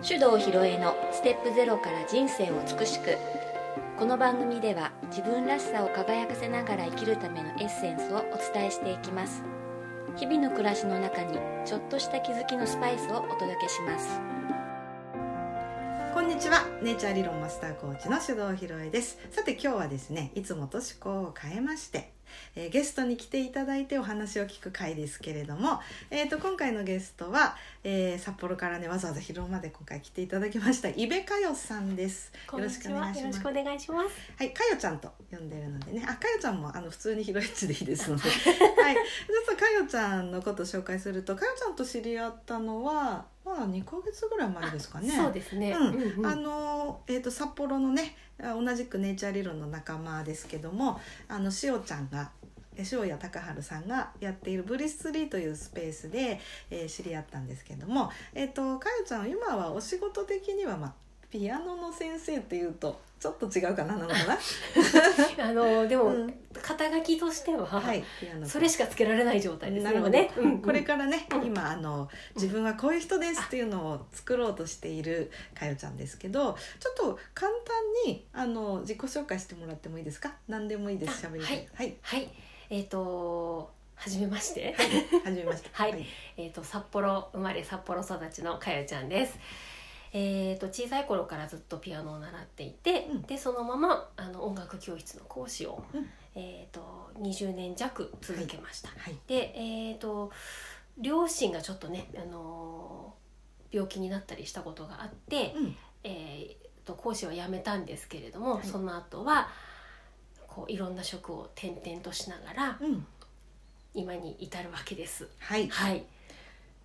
手動ひろえのステップゼロから人生を美しく。この番組では自分らしさを輝かせながら生きるためのエッセンスをお伝えしていきます。日々の暮らしの中にちょっとした気づきのスパイスをお届けします。こんにちは。ネイチャー理論マスターコーチの手動ひろえです。さて今日はですねいつもと趣向を変えましてえー、ゲストに来ていただいてお話を聞く回ですけれども、えーと、今回のゲストは、えー、札幌からねわざわざ広尾まで今回来ていただきました伊部佳代さんです。よろしくお願いします。よろしくお願いします。はい佳代ちゃんと呼んでるのでね。あ佳代ちゃんもあの普通に広市でいいですので。はい。ちょっと佳代ちゃんのことを紹介すると佳代ちゃんと知り合ったのはまだ2か月ぐらい前ですかね。そうですね。うん、あのえっ、ー、と札幌のね同じくネイチャー理論の仲間ですけども、あのしおちゃんが塩谷隆治さんがやっているブリス3というスペースで、えー、知り合ったんですけども、えーと、かよちゃん今はお仕事的には、まあ、ピアノの先生っていうとちょっと違うかななのかな。あのでも、うん、肩書きとしては、はい、それしかつけられない状態ですよね、うん、これからね、うん、今あの自分はこういう人ですっていうのを作ろうとしているかよちゃんですけどちょっと簡単にあの自己紹介してもらってもいいですか？何でもいいです。喋りはい、はい、はい。えっ、ー、と初めまして。初めまして。はい、は い、えっ、ー、と札幌生まれ札幌育ちのかよちゃんです。えーと、小さい頃からずっとピアノを習っていて、うん、でそのままあの音楽教室の講師を、うん、えーと、20年弱続けました。はい、で、えーと、両親がちょっとね、あのー、病気になったりしたことがあって、うん、えー、と講師は辞めたんですけれども、はい、その後はこういろんな職を転々としながら、うん、今に至るわけです。はい、はい、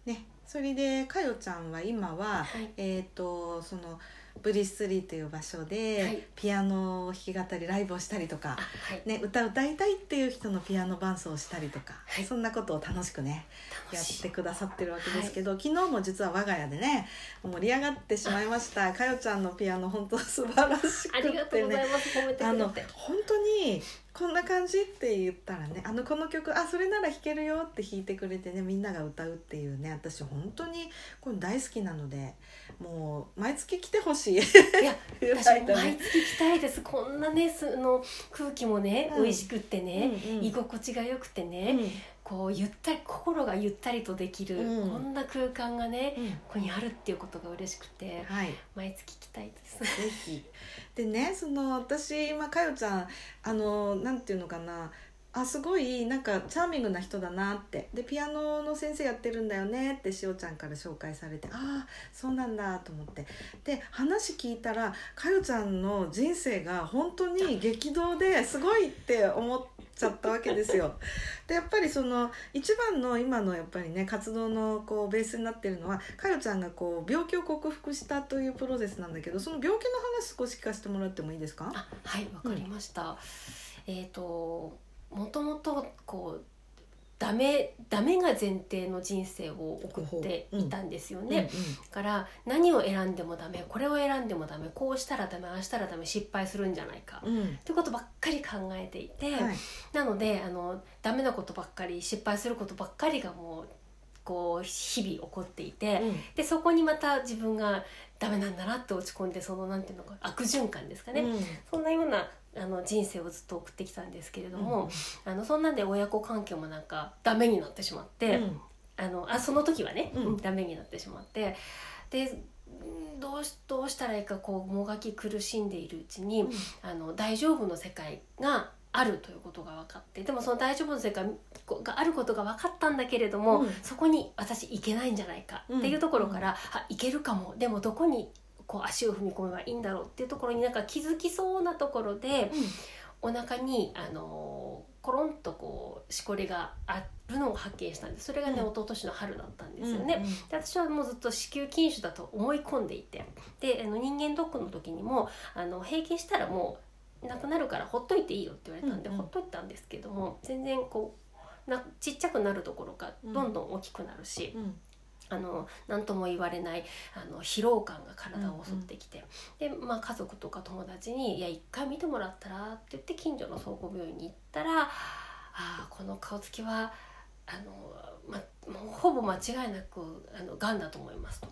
ね、それでかよちゃんは今は、はい、えっ、ー、とそのブリスリーという場所で、はい、ピアノ弾き語りライブをしたりとか、はい、ね、歌歌いたいっていう人のピアノ伴奏をしたりとか、はい、そんなことを楽しくねやってくださってるわけですけど、昨日も実は我が家でね盛り上がってしまいました。かよちゃんのピアノ本当素晴らしくてね。あの本当にこんな感じって言ったらねあのこの曲あそれなら弾けるよって弾いてくれてねみんなが歌うっていうね私本当にこれ大好きなのでもう毎月来てほしい。いや 私も毎月来たいです。こんなねその空気もね、うん、美味しくってね、うんうん、居心地が良くてね、うんこうゆったり心がゆったりとできる、うん、こんな空間がね、うん、ここにあるっていうことが嬉しくて、はい、毎月来たいです。ぜひ。でねその私今かよちゃんあのなんていうのかなあすごいなんかチャーミングな人だなって。でピアノの先生やってるんだよね。ってしおちゃんから紹介されてああそうなんだと思って。で話聞いたらかよちゃんの人生が本当に激動ですごいって思っちゃったわけですよ。でやっぱりその一番の今のやっぱりね活動のこうベースになってるのはかよちゃんがこう病気を克服したというプロセスなんだけどその病気の話少し聞かせてもらってもいいですか？はいわかりました。うん、えっ、ー、ともともとこうダメダメが前提の人生を送っていたんですよね、うんうん。うん、から何を選んでもダメこれを選んでもダメこうしたらダメああしたらダメ失敗するんじゃないか、うん、ってことばっかり考えていて、はい、なのであのダメなことばっかり失敗することばっかりがもうこう日々起こっていて、うん、でそこにまた自分がダメなんだなって落ち込んでそのなんていうのか悪循環ですかね、うん、そんなようなあの人生をずっと送ってきたんですけれども、うん、あのそんなんで親子関係もなんかダメになってしまって、うん、あのあその時はね、うん、ダメになってしまってでどうしどうしたらいいかこうもがき苦しんでいるうちに、あの大丈夫の世界があるということが分かってでもその大丈夫の世界があることが分かったんだけれども、うん、そこに私行けないんじゃないかっていうところから、うん、あ行けるかもでもどこにこう足を踏み込めばいいんだろうっていうところになんか気づきそうなところで、うん、お腹にあのコロンとこうしこりがあるのを発見したんです。それがね、うん、一昨年の春だったんですよね、で私はもうずっと子宮筋腫だと思い込んでいて。であの人間ドックの時にもあの閉経したらもうなくなるからほっといていいよって言われたんで、うんうん、ほっといたんですけども全然こうなちっちゃくなるところかどんどん大きくなるし。うんあの何とも言われないあの疲労感が体を襲ってきて、うんうん、で、まあ、家族とか友達に「いや一回見てもらったら?」って言って近所の総合病院に行ったら「ああこの顔つきはあの、ま、もうほぼ間違いなくあのがんだと思いますと。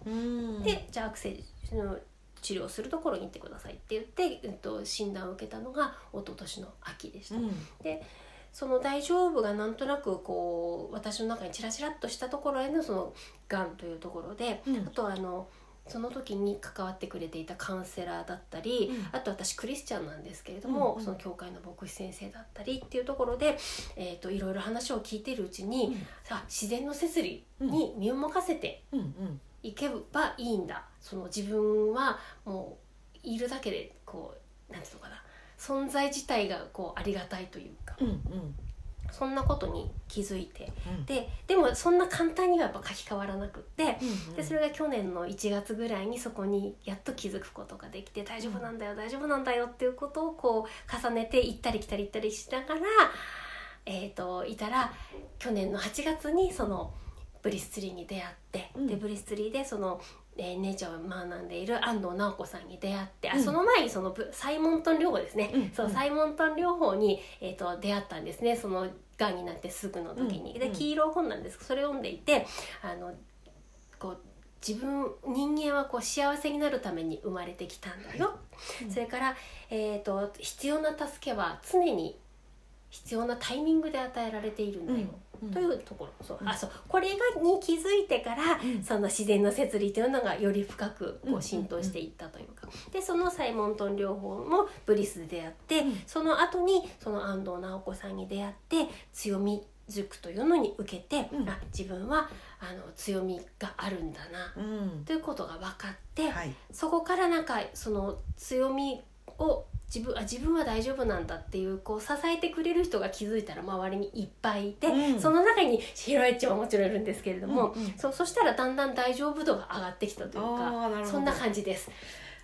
でじゃあアクセの治療するところに行ってくださいって言って、えっと、診断を受けたのが一昨年の秋でした。うん、でその大丈夫がなんとなくこう私の中にチラチラっとしたところへのそのがんというところで、うん、あとあのその時に関わってくれていたカウンセラーだったり、うん、あと私クリスチャンなんですけれども、うんうん、その教会の牧師先生だったりっていうところで、えーと、いろいろ話を聞いているうちに、うん、さ自然の摂理に身を任せていけばいいんだ、その自分はもういるだけでこうなんていうのかな存在自体がこうありがたいというか、うんうん、そんなことに気づいて、うん、ででもそんな簡単にはやっぱ書き換わらなくって、うんうん、でそれが去年の1月ぐらいにそこにやっと気づくことができて大丈夫なんだよ、大丈夫なんだよっていうことをこう重ねて行ったり来たり行ったりしながら、えーと、いたら去年の8月にそのブリスツリーに出会って、うん、でブリスツリーでそのえちゃんを学んでいる安藤直子さんに出会って、うん、あその前にそのサイモントン療法ですね、うん、そうサイモントン療法に、えーと、出会ったんですね。そのがんになってすぐの時に。で黄色本なんですそれを読んでいてあのこう自分人間はこう幸せになるために生まれてきたんだよ、うん、それから、えーと、必要な助けは常に必要なタイミングで与えられているんだよ、というところ。そう,、あそう。これがに気づいてから、その自然の摂理というのがより深くこう浸透していったというか、でそのサイモントン療法もブリスで出会って、その後にその安藤直子さんに出会って強み塾というのに受けて、うん、あ自分はあの強みがあるんだな、うん、ということが分かって、はい、そこからなんかその強みを自分あ自分は大丈夫なんだっていうこう支えてくれる人が気づいたら周りにいっぱいいて、うん、その中にヒロエッチはもちろんいるんですけれども、うんうん、そそしたらだんだん大丈夫度が上がってきたというかそんな感じです。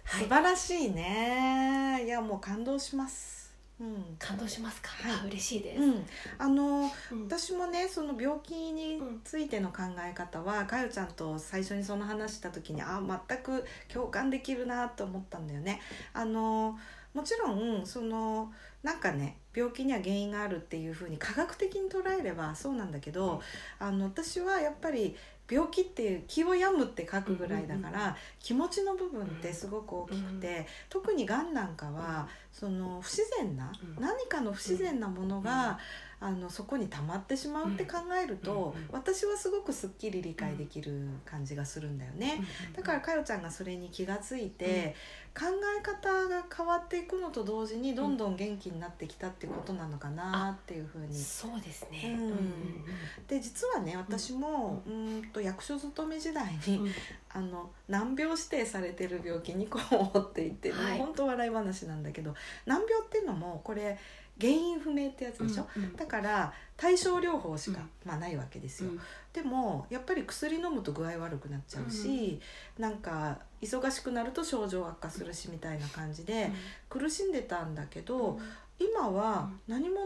素晴らしいね。いやもう感動します。うん、感動しますか、はい、嬉しいです、うん、あの、うん、私もねその病気についての考え方は、かよちゃんと最初にその話した時にあ全く共感できるなと思ったんだよね。あのもちろんそのなんかね病気には原因があるっていうふうに科学的に捉えればそうなんだけど、あの私はやっぱり病気っていう気を病むって書くぐらいだから、気持ちの部分ってすごく大きくて、特にがんなんかは、その不自然な、何かの不自然なものが、あのそこに溜まってしまうって考えると、私はすごくすっきり理解できる感じがするんだよね。だからかよちゃんがそれに気がついて、考え方が変わっていくのと同時にどんどん元気になってきたってことなのかなっていうふうに。そうですね、うん。で実はね私も、うん。と役所勤め時代に、あの難病指定されてる病気2個を持っていて、はい、本当笑い話なんだけど難病っていうのもこれ原因不明ってやつでしょ、うんうん、だから対症療法しか、まあ、ないわけですよ、うん、でもやっぱり薬飲むと具合悪くなっちゃうし、うん、なんか忙しくなると症状悪化するしみたいな感じで苦しんでたんだけど、今は何も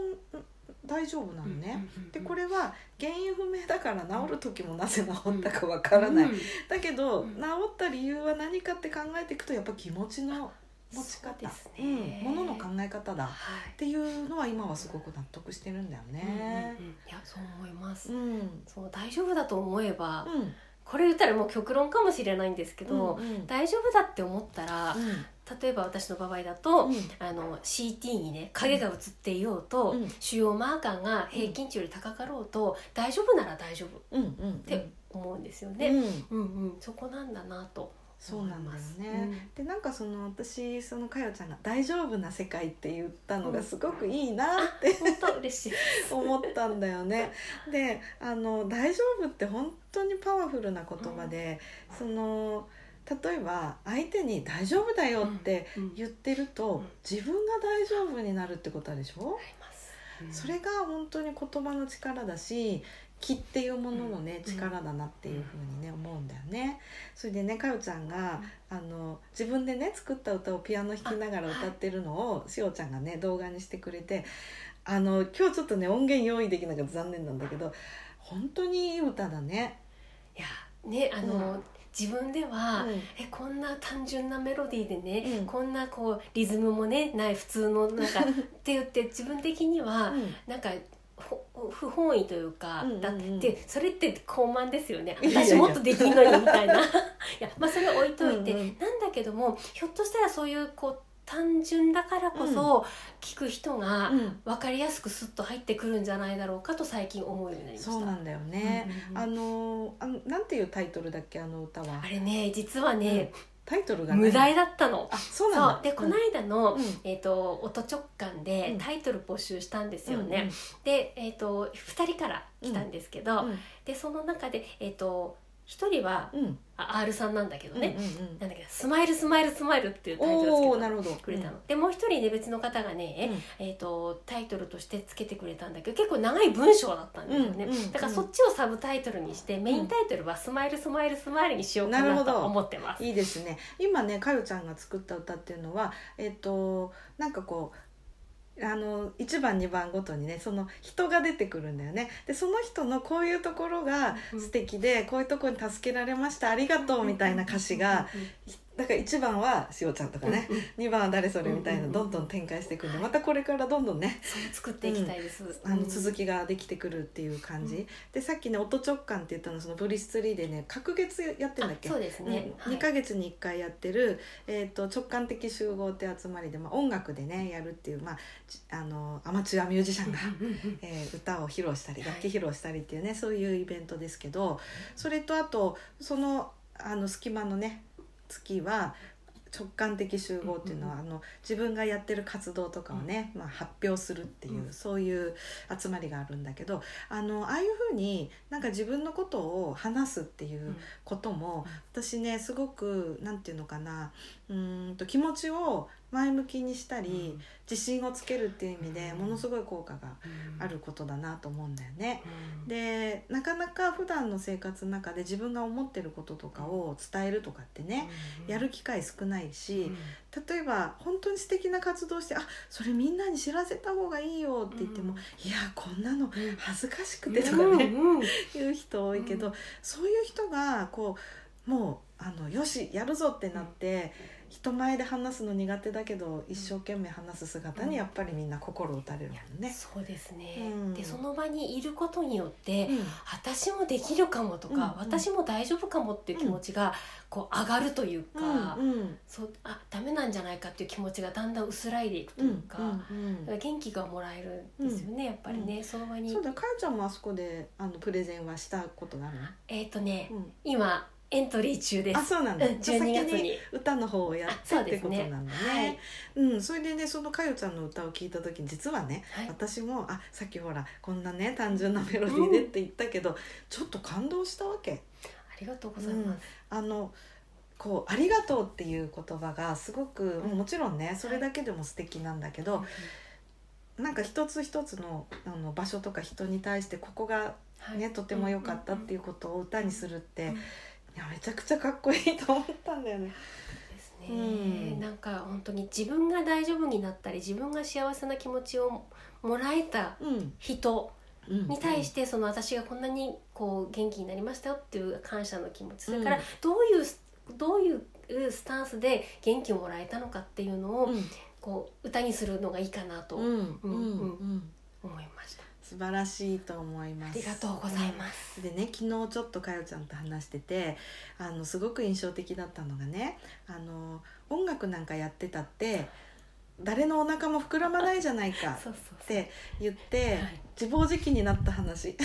大丈夫なのね、でこれは原因不明だから治る時もなぜ治ったかわからない、だけど治った理由は何かって考えていくとやっぱ気持ちの持ち方、ね、うん、ものの考え方だ、っていうのは今はすごく納得してるんだよね。うんうんうん、いやそう思います、うん、そう大丈夫だと思えば、うん、これ言ったらもう極論かもしれないんですけど、うんうん、大丈夫だって思ったら、例えば私の場合だと、あの CT にね影が映っていようと、腫瘍マーカーが平均値より高かろうと、大丈夫なら大丈夫って思うんですよね。うんうん。そこなんだなと。そうなんだよね、うん、でなんかその私そのかよちゃんが「大丈夫な世界」って言ったのがすごくいいなって、本当嬉しい。思ったんだよね。であの「大丈夫」って本当にパワフルな言葉で、うん、その例えば相手に「大丈夫だよ」って言ってると、自分が大丈夫になるってことでしょ、うん、それが本当に言葉の力だし気っていうもののね、力だなっていうふうにね思うんだよね。それでねかよちゃんが、あの自分でね作った歌をピアノ弾きながら歌ってるのをしおちゃんがね動画にしてくれてあの今日ちょっとね音源用意できなくて残念なんだけど本当にいい歌だね。いやねあの、うん。自分では、うん、えこんな単純なメロディーでね、うん、こんなこうリズムもねない普通のなんか って言って自分的には、うん、なんか不本意というか、うんうんうん。だってそれって高慢ですよね。私もっとできんのにみたいな。いやまあそれは置いといて。うんうん。なんだけどもひょっとしたらそういうこう単純だからこそ聞く人がうん。分かりやすくスッと入ってくるんじゃないだろうかと最近思うようになりました。そうなんだよね、うんうんうんあのあのなんていうタイトルだっけあの歌は？あれね実はね、タイトルがね無題だったの。あそうなんでこの間の、うん。えー、と音直感でうん。タイトル募集したんですよね。うんうん。で、えー、と2人から来たんですけど、うん。でその中で、えー、と1人はうん。あ R さんなんだけどね、うんうんうん。なんだけど「スマイルスマイルスマイル」っていうタイトルをつけたおおなるほど。くれたの、でもう一人ね別の方がね、うん。えー、とタイトルとしてつけてくれたんだけど結構長い文章だったんですよね、うんうんだからそっちをサブタイトルにしてメインタイトルは「スマイルスマイルスマイル」にしようかなと思ってます。いいですね。今ねかよちゃんが作った歌っていうのはえっ、となんかこうあの1番2番ごとにねその人が出てくるんだよね。でその人のこういうところが素敵で、こういうところに助けられましたありがとうみたいな歌詞がだから1番はしおちゃんとかね、2番は誰それみたいなどんどん展開していくんでまたこれからどんどんね作っていきたいです。あの続きができてくるっていう感じ、でさっきね音直感って言ったのはそのブリス3でね隔月やってんだっけ？あそうですね。うん、2ヶ月に1回やってる、えー、と直感的集合って集まりで、まあ、音楽でねやるっていう、まあ、じあのアマチュアミュージシャンが、えー歌を披露したり楽器披露したりっていうねそういうイベントですけどそれとあとそのあの隙間のね月は直感的集合っていうのは、あの自分がやってる活動とかをね、まあ、発表するっていう、うん。そういう集まりがあるんだけどあのああいうふうになんか自分のことを話すっていうことも、私ねすごくなんていうのかなうーんと気持ちを前向きにしたり、自信をつけるっていう意味でうん。ものすごい効果があることだなと思うんだよね。うん。でなかなか普段の生活の中で自分が思ってることとかを伝えるとかってね、やる機会少ないし、例えば本当に素敵な活動して「あそれみんなに知らせた方がいいよ」って言っても「いやこんなの恥ずかしくて」とかね、言う人多いけど、うん。そういう人がこうもうあのよしやるぞってなって、人前で話すの苦手だけど一生懸命話す姿にやっぱりみんな心打たれるもんね。そうですね、うん。でその場にいることによって、うん。私もできるかもとか、うん。私も大丈夫かもっていう気持ちがこう上がるというか、うん。うん。そうあダメなんじゃないかっていう気持ちがだんだん薄らいでいくとういうん。か,、うん。うん。元気がもらえるんですよね、やっぱりね、その場に。そうだかよちゃんもあそこであのプレゼンはしたことがあるえっ、とね、の、うん。今エントリー中です。あそうなんだ、うんじゃあ12月先に歌の方をやってってことなんだね。はい。うん、それでねそのかよちゃんの歌を聞いた時に実はね、はい。私もあさっきほらこんなね単純なメロディーでって言ったけど、ちょっと感動したわけ。ありがとうございます、あのこう「ありがとう」っていう言葉がすごく、うん。もちろんねそれだけでも素敵なんだけど、なんか一つ一つのあの場所とか人に対してここがはい。ね、とても良かったっていうことを歌にするって、うんいやめちゃくちゃかっこいいと思ったんだよね。ですね、うん。なんか本当に自分が大丈夫になったり自分が幸せな気持ちをもらえたうん。人うん。に対してその私がこんなにこう元気になりましたよっていう感謝の気持ち。それからうん。どういうどういうスタンスで元気をもらえたのかっていうのをうん。こう歌にするのがいいかなとうん。うんうんうん。思いました。素晴らしいと思います。ありがとうございます。でね昨日ちょっとかよちゃんと話しててあのすごく印象的だったのがねあの音楽なんかやってたって誰のお腹も膨らまないじゃないか っ。て言って、はい自暴自棄になった話はい、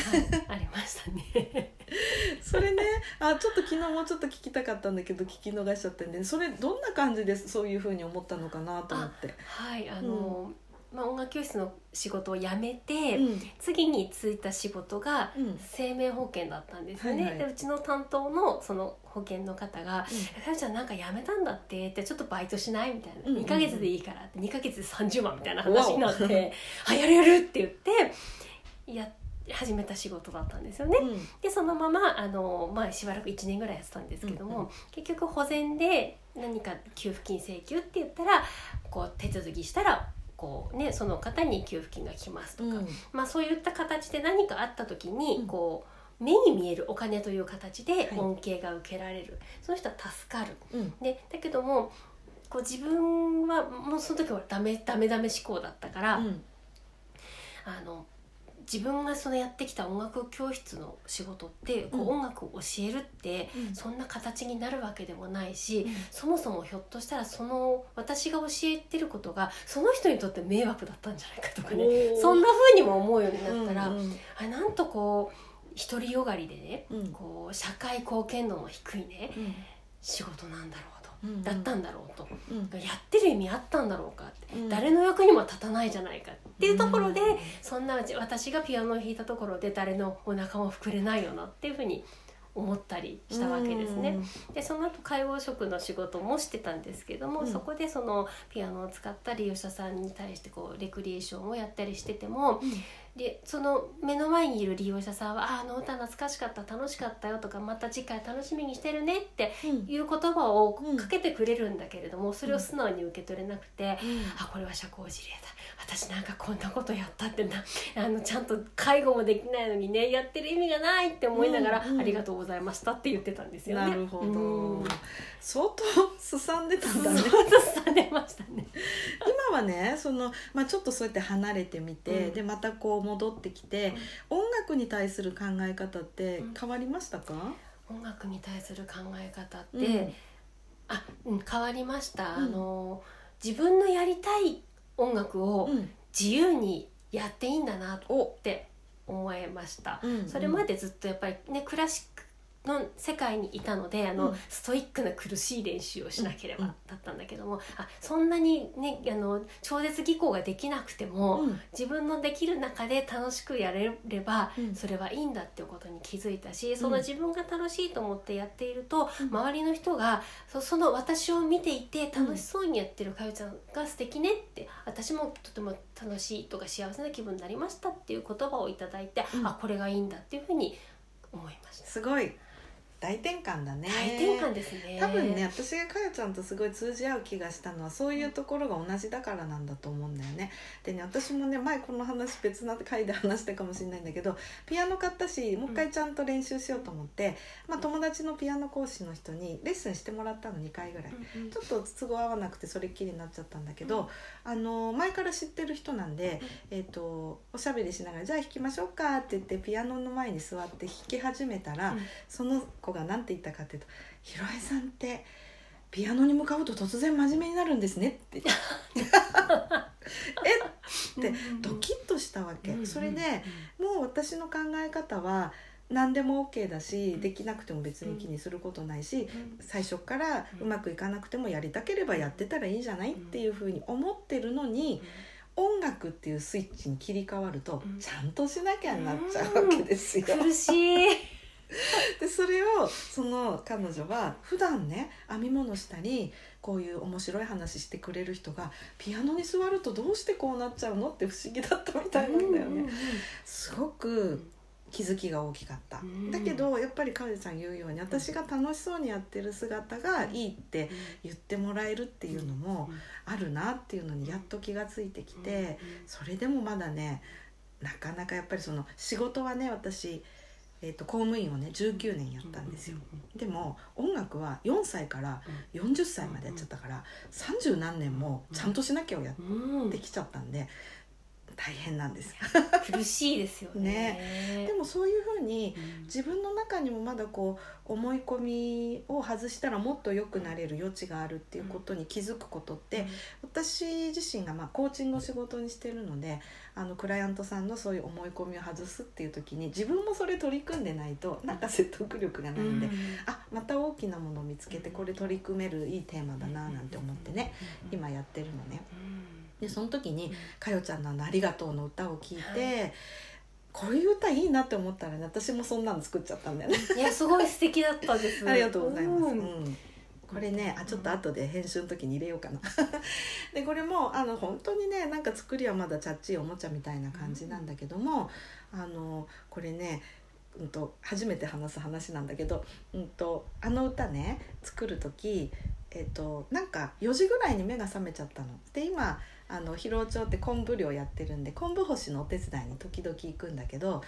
ありましたね。それねあちょっと昨日もうちょっと聞きたかったんだけど聞き逃しちゃったんでそれどんな感じでそういうふうに思ったのかなと思って。はい、あの、まあ音楽教室の仕事を辞めて、うん。次に就いた仕事がうん。生命保険だったんですよね。はいはい。でうちの担当のその保険の方が「かよちゃんなんか辞めたんだって」ってちょっとバイトしないみたいな、うんうんうん。2ヶ月でいいからって。2ヶ月で30万みたいな話になって「あやるやる」って言ってや始めた仕事だったんですよね。うん。でそのままあの、まあ、しばらく1年ぐらいやってたんですけども、うんうん。結局保全で何か給付金請求って言ったらこう手続きしたらこう、ね、その方に給付金が来ますとか、うん。まあ、そういった形で何かあった時に、うん。こう目に見えるお金という形ではい。恩恵が受けられる、その人は助かる。うん。でだけどもこう自分はもうその時はダメダメダメ思考だったから、うん。あの自分がそのやってきた音楽教室の仕事ってこう音楽を教えるってそんな形になるわけでもないし、うん、そもそもひょっとしたらその私が教えてることがその人にとって迷惑だったんじゃないかとかねそんな風にも思うようになったら、うんうん、あなんとこう独りよがりでね、うん、こう社会貢献度の低いね、仕事なんだろうだったんだろうと、うん、やってる意味あったんだろうかって、うん、誰の役にも立たないじゃないかっていうところで、そんな私がピアノを弾いたところで誰のお腹も膨れないよなっていうふうに思ったりしたわけですね。でその後介護職の仕事もしてたんですけども、うん、そこでそのピアノを使った利用者さんに対してこうレクリエーションをやったりしてても、うん、でその目の前にいる利用者さんは「ああの歌懐かしかった楽しかったよ」とか「また次回楽しみにしてるね」っていう言葉をかけてくれるんだけれども、それを素直に受け取れなくて「あこれは社交辞令だ。私なんかこんなことやったってなあのちゃんと介護もできないのにねやってる意味がないって思いながら、うんうん、ありがとうございましたって言ってたんですよね。なるほど、うん、相当すさんでたんだね。すさんでましたね。今はねその、まあ、ちょっとそうやって離れてみて、うん、でまたこう戻ってきて、うん、音楽に対する考え方って変わりましたか、音楽に対する考え方って、あ、うん、変わりました。あの自分のやりたい音楽を自由にやっていいんだなって思いました、うんうん、それまでずっとやっぱりねクラシックの世界にいたのであの、うん、ストイックな苦しい練習をしなければだったんだけども、うん、あそんなにねあの超絶技巧ができなくても、うん、自分のできる中で楽しくやれれば、それはいいんだっていうことに気づいたし、その自分が楽しいと思ってやっていると、周りの人がそその私を見ていて楽しそうにやってるかよちゃんが素敵ねって私もとても楽しいとか幸せな気分になりましたっていう言葉を頂いて、あこれがいいんだっていうふうに思いました。すごい大転換だね。大転換ですね。多分ね私がかよちゃんとすごい通じ合う気がしたのはそういうところが同じだからなんだと思うんだよね。でね私もね前この話別な回で話したかもしれないんだけどピアノ買ったしもう一回ちゃんと練習しようと思って、うん、まあ、友達のピアノ講師の人にレッスンしてもらったの2回ぐらい、うんうん、ちょっと都合合わなくてそれっきりになっちゃったんだけど、うん、あの前から知ってる人なんで、えーと、おしゃべりしながら「じゃあ弾きましょうか」って言ってピアノの前に座って弾き始めたら、うん、その子が何て言ったかっていうと「ひろえさんってピアノに向かうと突然真面目になるんですね」って。え？ってドキッとしたわけ。それでもう私の考え方は何でも OK だしできなくても別に気にすることないし、最初からうまくいかなくてもやりたければやってたらいいじゃないっていうふうに思ってるのに。音楽っていうスイッチに切り替わると、ちゃんとしなきゃになっちゃうわけですよ。苦しいでそれをその彼女は普段ね編み物したりこういう面白い話してくれる人がピアノに座るとどうしてこうなっちゃうのって不思議だったみたいなんだよね。すごく気づきが大きかった、だけどやっぱりかおさん言うように私が楽しそうにやってる姿がいいって言ってもらえるっていうのもあるなっていうのにやっと気がついてきてそれでもまだねなかなかやっぱりその仕事はね私えーと、公務員をね19年やったんですよ、でも音楽は4歳から40歳までやっちゃったから30何年もちゃんとしなきゃをやってきちゃったんで、大変なんです苦しいですよね。ね。でもそういうふうに自分の中にもまだこう思い込みを外したらもっと良くなれる余地があるっていうことに気づくことって、私自身がまあコーチングの仕事にしてるのであのクライアントさんのそういう思い込みを外すっていう時に自分もそれ取り組んでないとなんか説得力がないんで、うん、あまた大きなものを見つけてこれ取り組めるいいテーマだななんて思ってね今やってるのね。でその時にかよちゃんの「ありがとう」の歌を聞いて、はい、こういう歌いいなって思ったらね私もそんなの作っちゃったんだよね。いやすごい素敵だったです。ありがとうございます。うん、うんこれねあちょっと後で編集の時に入れようかな でこれもあの本当にねなんか作りはまだチャッチいおもちゃみたいな感じなんだけども、あのこれねうんと、初めて話す話なんだけど、うんと、あの歌ね作る時、えーとなんか4時ぐらいに目が覚めちゃったの。で今あの広尾町って昆布漁やってるんで昆布干しのお手伝いに時々行くんだけど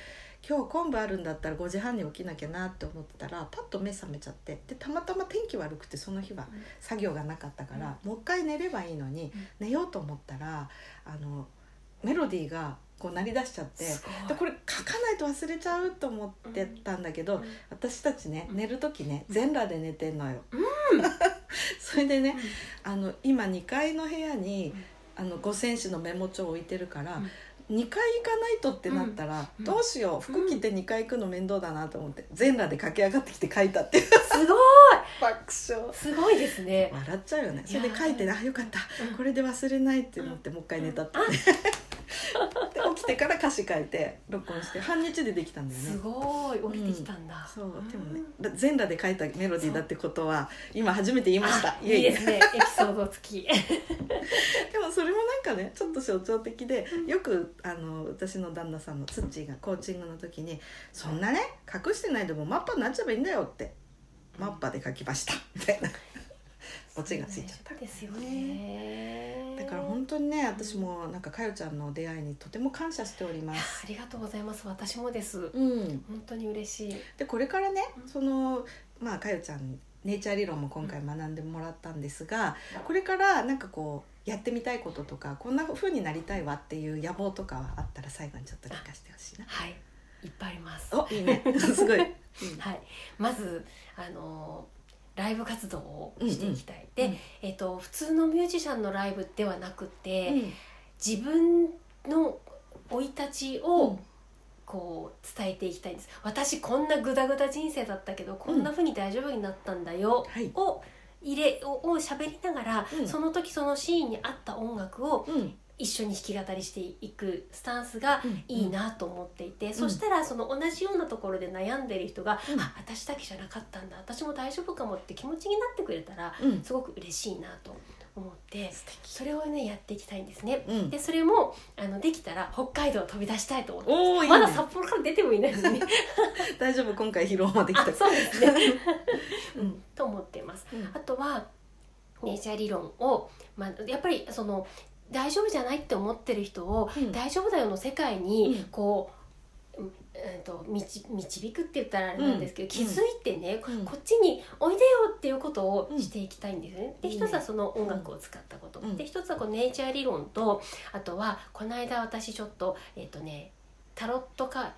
今日昆布あるんだったら5時半に起きなきゃなって思ってたらパッと目覚めちゃってでたまたま天気悪くてその日は作業がなかったから、うん、もう一回寝ればいいのに、うん、寝ようと思ったらあのメロディーがこう鳴り出しちゃってでこれ書かないと忘れちゃうと思ってたんだけど、うん、私たちね寝る時ね全裸で寝てんのよ。それでね、あの今2階の部屋にあの五選手のメモ帳を置いてるから。2回行かないとってなったら、うん、どうしよう服着て2回行くの面倒だなと思って全裸で駆け上がってきて書いたっていう。すごい。爆笑。すごいですね。笑っちゃうよね。それで書いてあよかった、これで忘れないって思ってもう一回寝たって、で起きてから歌詞書いて録音して半日でできたんだよね。すごい。起きてきたんだ、うん、そう。でもね全裸で書いたメロディーだってことは今初めて言いました。いいですね。エピソード付き。でもそれもなんかねちょっと象徴的でよくあの私の旦那さんのツッチーがコーチングの時に「そんなね隠してないでもマッパになっちゃえばいいんだよ」って「マッパで書きました」みたいな。オチがついちゃった。ですよね。だから本当にね私もなんかかよちゃんの出会いにとても感謝しております。ありがとうございます。私もです、うん、本当に嬉しい。でこれからねそのまあかよちゃんネイチャー理論も今回学んでもらったんですが、これからなんかこうやってみたいこととかこんな風になりたいわっていう野望とかはあったら最後にちょっと聞かせてほしいな。はい。いっぱいあります。おいいね。すごい。はい、まずあのライブ活動をしていきたい、うん。うん、で、えーと、普通のミュージシャンのライブではなくて、うん、自分の生い立ちをこう伝えていきたいん。です私こんなグダグダ人生だったけどこんなふうに大丈夫になったんだよ、はい、を入れを喋りながら、その時そのシーンに合った音楽を一緒に弾き語りしていくスタンスがいいなと思っていて、うん、そしたらその同じようなところで悩んでる人が「うん、あ私だけじゃなかったんだ私も大丈夫かも」って気持ちになってくれたら、すごく嬉しいなと思ってそれをねやっていきたいんですね。うん、でそれもあのできたら北海道飛び出したいと思ってまだ札幌から出てもいないのに。大丈夫今回疲労まできた。そうですね、うん、と思ってます。あとはネイチャー理論を、まあ、やっぱりその大丈夫じゃないって思ってる人を、うん、大丈夫だよの世界にこう、うんえーと、導導くって言ったらあれなんですけど、気づいてね、こっちにおいでよっていうことをしていきたいんですね。で一つはその音楽を使ったこと、で一つはこのネイチャー理論とあとはこの間私ちょっとえっ、ー、とねタロットか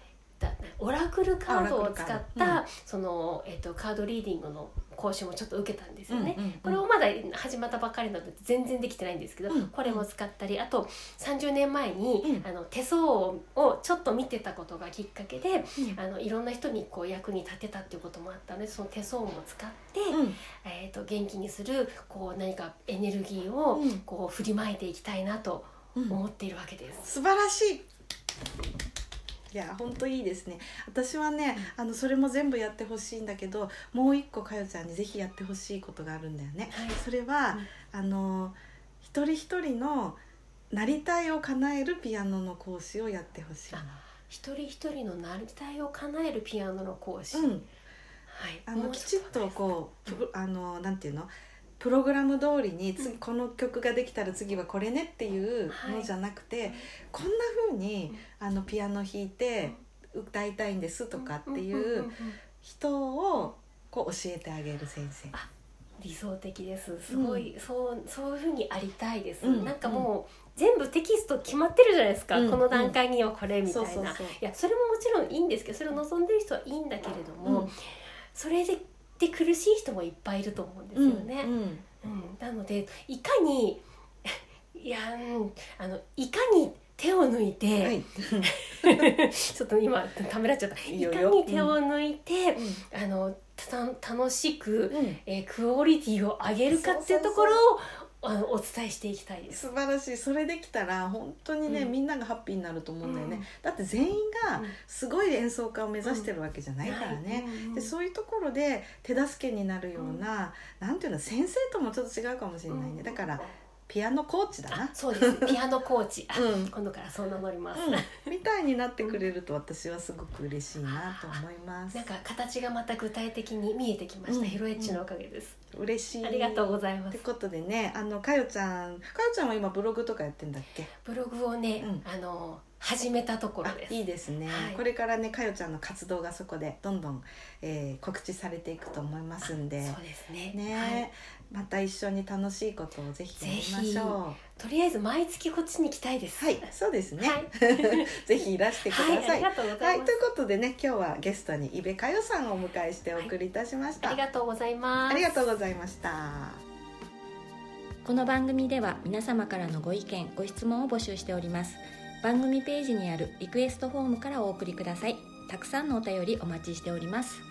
オラクルカードを使った、うん、その、えーと、カードリーディングの講習もちょっと受けたんですよね、うんうんうん、これもまだ始まったばっかりなので全然できてないんですけど、うん、これも使ったりあと30年前に、うん、あの手相をちょっと見てたことがきっかけで、あのいろんな人にこう役に立てたっていうこともあったのでその手相も使って、えーと、元気にするこう何かエネルギーをこう振りまいていきたいなと思っているわけです。素晴らしいいや本当いいですね。私はね、あのそれも全部やってほしいんだけどもう一個かよちゃんにぜひやってほしいことがあるんだよね、はい、それは、うん、あの一人一人のなりたいを叶えるピアノの講師をやってほしい一人一人のなりたいを叶えるピアノの講師、うん、はい、あのきちっとこう、あのなんていうの？プログラム通りに次この曲ができたら次はこれねっていうのじゃなくて、はい、こんな風にあにピアノ弾いて歌いたいんですとかっていう人をこう教えてあげる先生。理想的です。すごい、うん、そうそういうふうにありたいです、うん、なんかもう、全部テキスト決まってるじゃないですか、うん、この段階にはこれみたいな、いやそれももちろんいいんですけどそれを望んでる人はいいんだけれども、それでで苦しい人もいっぱいいると思うんですよね。うん、うん、なのでいかに いや、うん、あのいかに手を抜いて、はい、ちょっと今ためらっちゃった。いかに手を抜いて、うん、あの楽しく、うん、えー、クオリティを上げるかっていうところをあのお伝えしていきたいです。素晴らしい。それできたら本当にね、うん、みんながハッピーになると思うんだよね、うん、だって全員がすごい演奏家を目指してるわけじゃないからね、うん、でそういうところで手助けになるような、うん、なんていうの先生ともちょっと違うかもしれないね。だからピアノコーチだな。そうです。ピアノコーチ、うん、今度からそう名乗ります、うん、みたいになってくれると私はすごく嬉しいなと思います。なんか形がまた具体的に見えてきました、うん、ヒロエッチのおかげです、嬉しい。ありがとうございます。ってことでねあのかよちゃん。かよちゃんは今ブログとかやってんだっけ？ブログをね、あの始めたところです。いいですね、はい、これからねかよちゃんの活動がそこでどんどん、えー、告知されていくと思いますんで。そうですね。ね、はい、また一緒に楽しいことをぜひやりましょう。とりあえず毎月こっちに来たいです。はい。そうですね、はい、ぜひいらしてください、はい、ありがとうございます、はい、ということでね今日はゲストに伊部佳代さんをお迎えしてお送りいたしました、ありがとうございます。ありがとうございました。この番組では皆様からのご意見ご質問を募集しております番組ページにあるリクエストフォームからお送りください。たくさんのお便りお待ちしております。